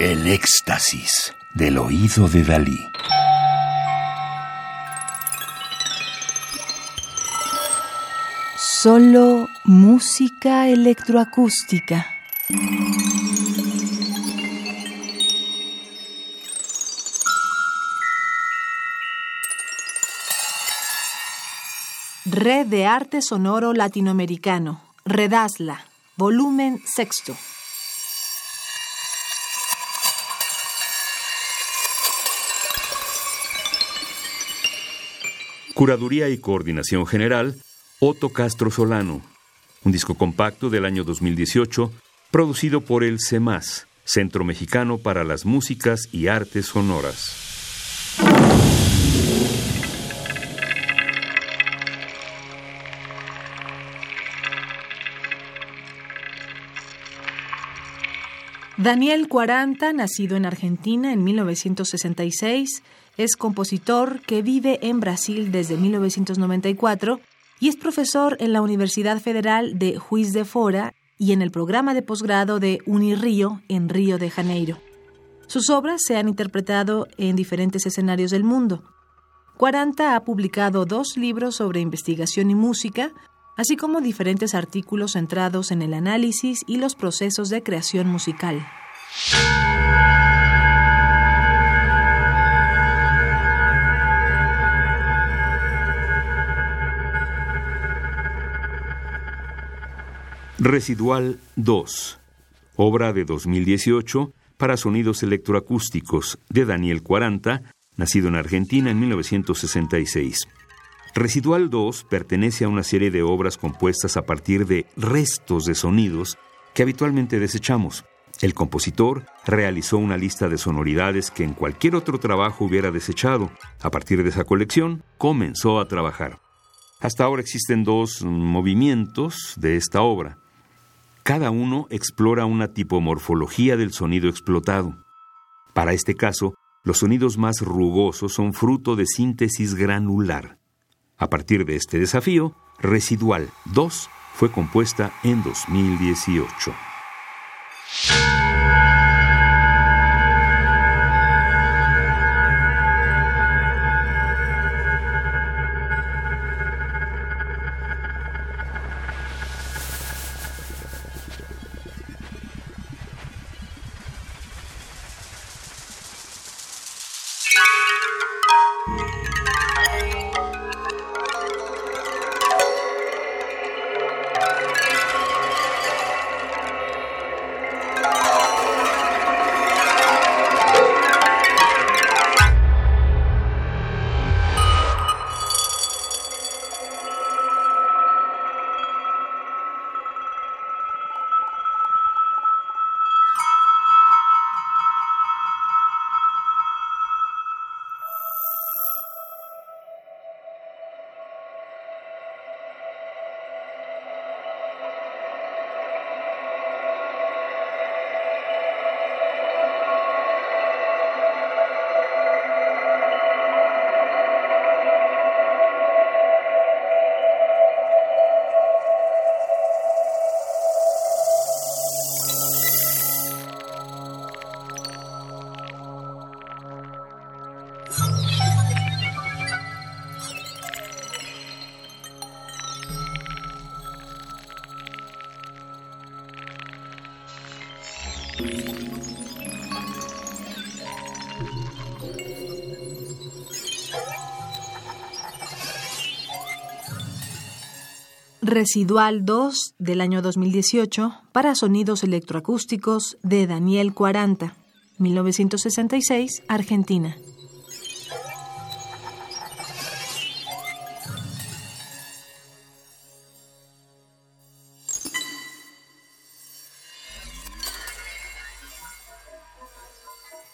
El éxtasis del oído de Dalí. Solo música electroacústica. Red de Arte Sonoro Latinoamericano, Redasla, volumen sexto. Curaduría y Coordinación General, Otto Castro Solano. Un disco compacto del año 2018, producido por el CEMAS, Centro Mexicano para las Músicas y Artes Sonoras. Daniel Cuaranta, nacido en Argentina en 1966, es compositor que vive en Brasil desde 1994 y es profesor en la Universidad Federal de Juiz de Fora y en el programa de posgrado de Unirío en Río de Janeiro. Sus obras se han interpretado en diferentes escenarios del mundo. Cuaranta ha publicado dos libros sobre investigación y música, así como diferentes artículos centrados en el análisis y los procesos de creación musical. Residual 2, obra de 2018 para sonidos electroacústicos de Daniel Cuaranta, nacido en Argentina en 1966. Residual 2 pertenece a una serie de obras compuestas a partir de restos de sonidos que habitualmente desechamos. El compositor realizó una lista de sonoridades que en cualquier otro trabajo hubiera desechado. A partir de esa colección, comenzó a trabajar. Hasta ahora existen dos movimientos de esta obra. Cada uno explora una tipomorfología del sonido explotado. Para este caso, los sonidos más rugosos son fruto de síntesis granular. A partir de este desafío, Residual 2 fue compuesta en 2018. Residual 2 del año 2018 para sonidos electroacústicos de Daniel 40, 1966, Argentina.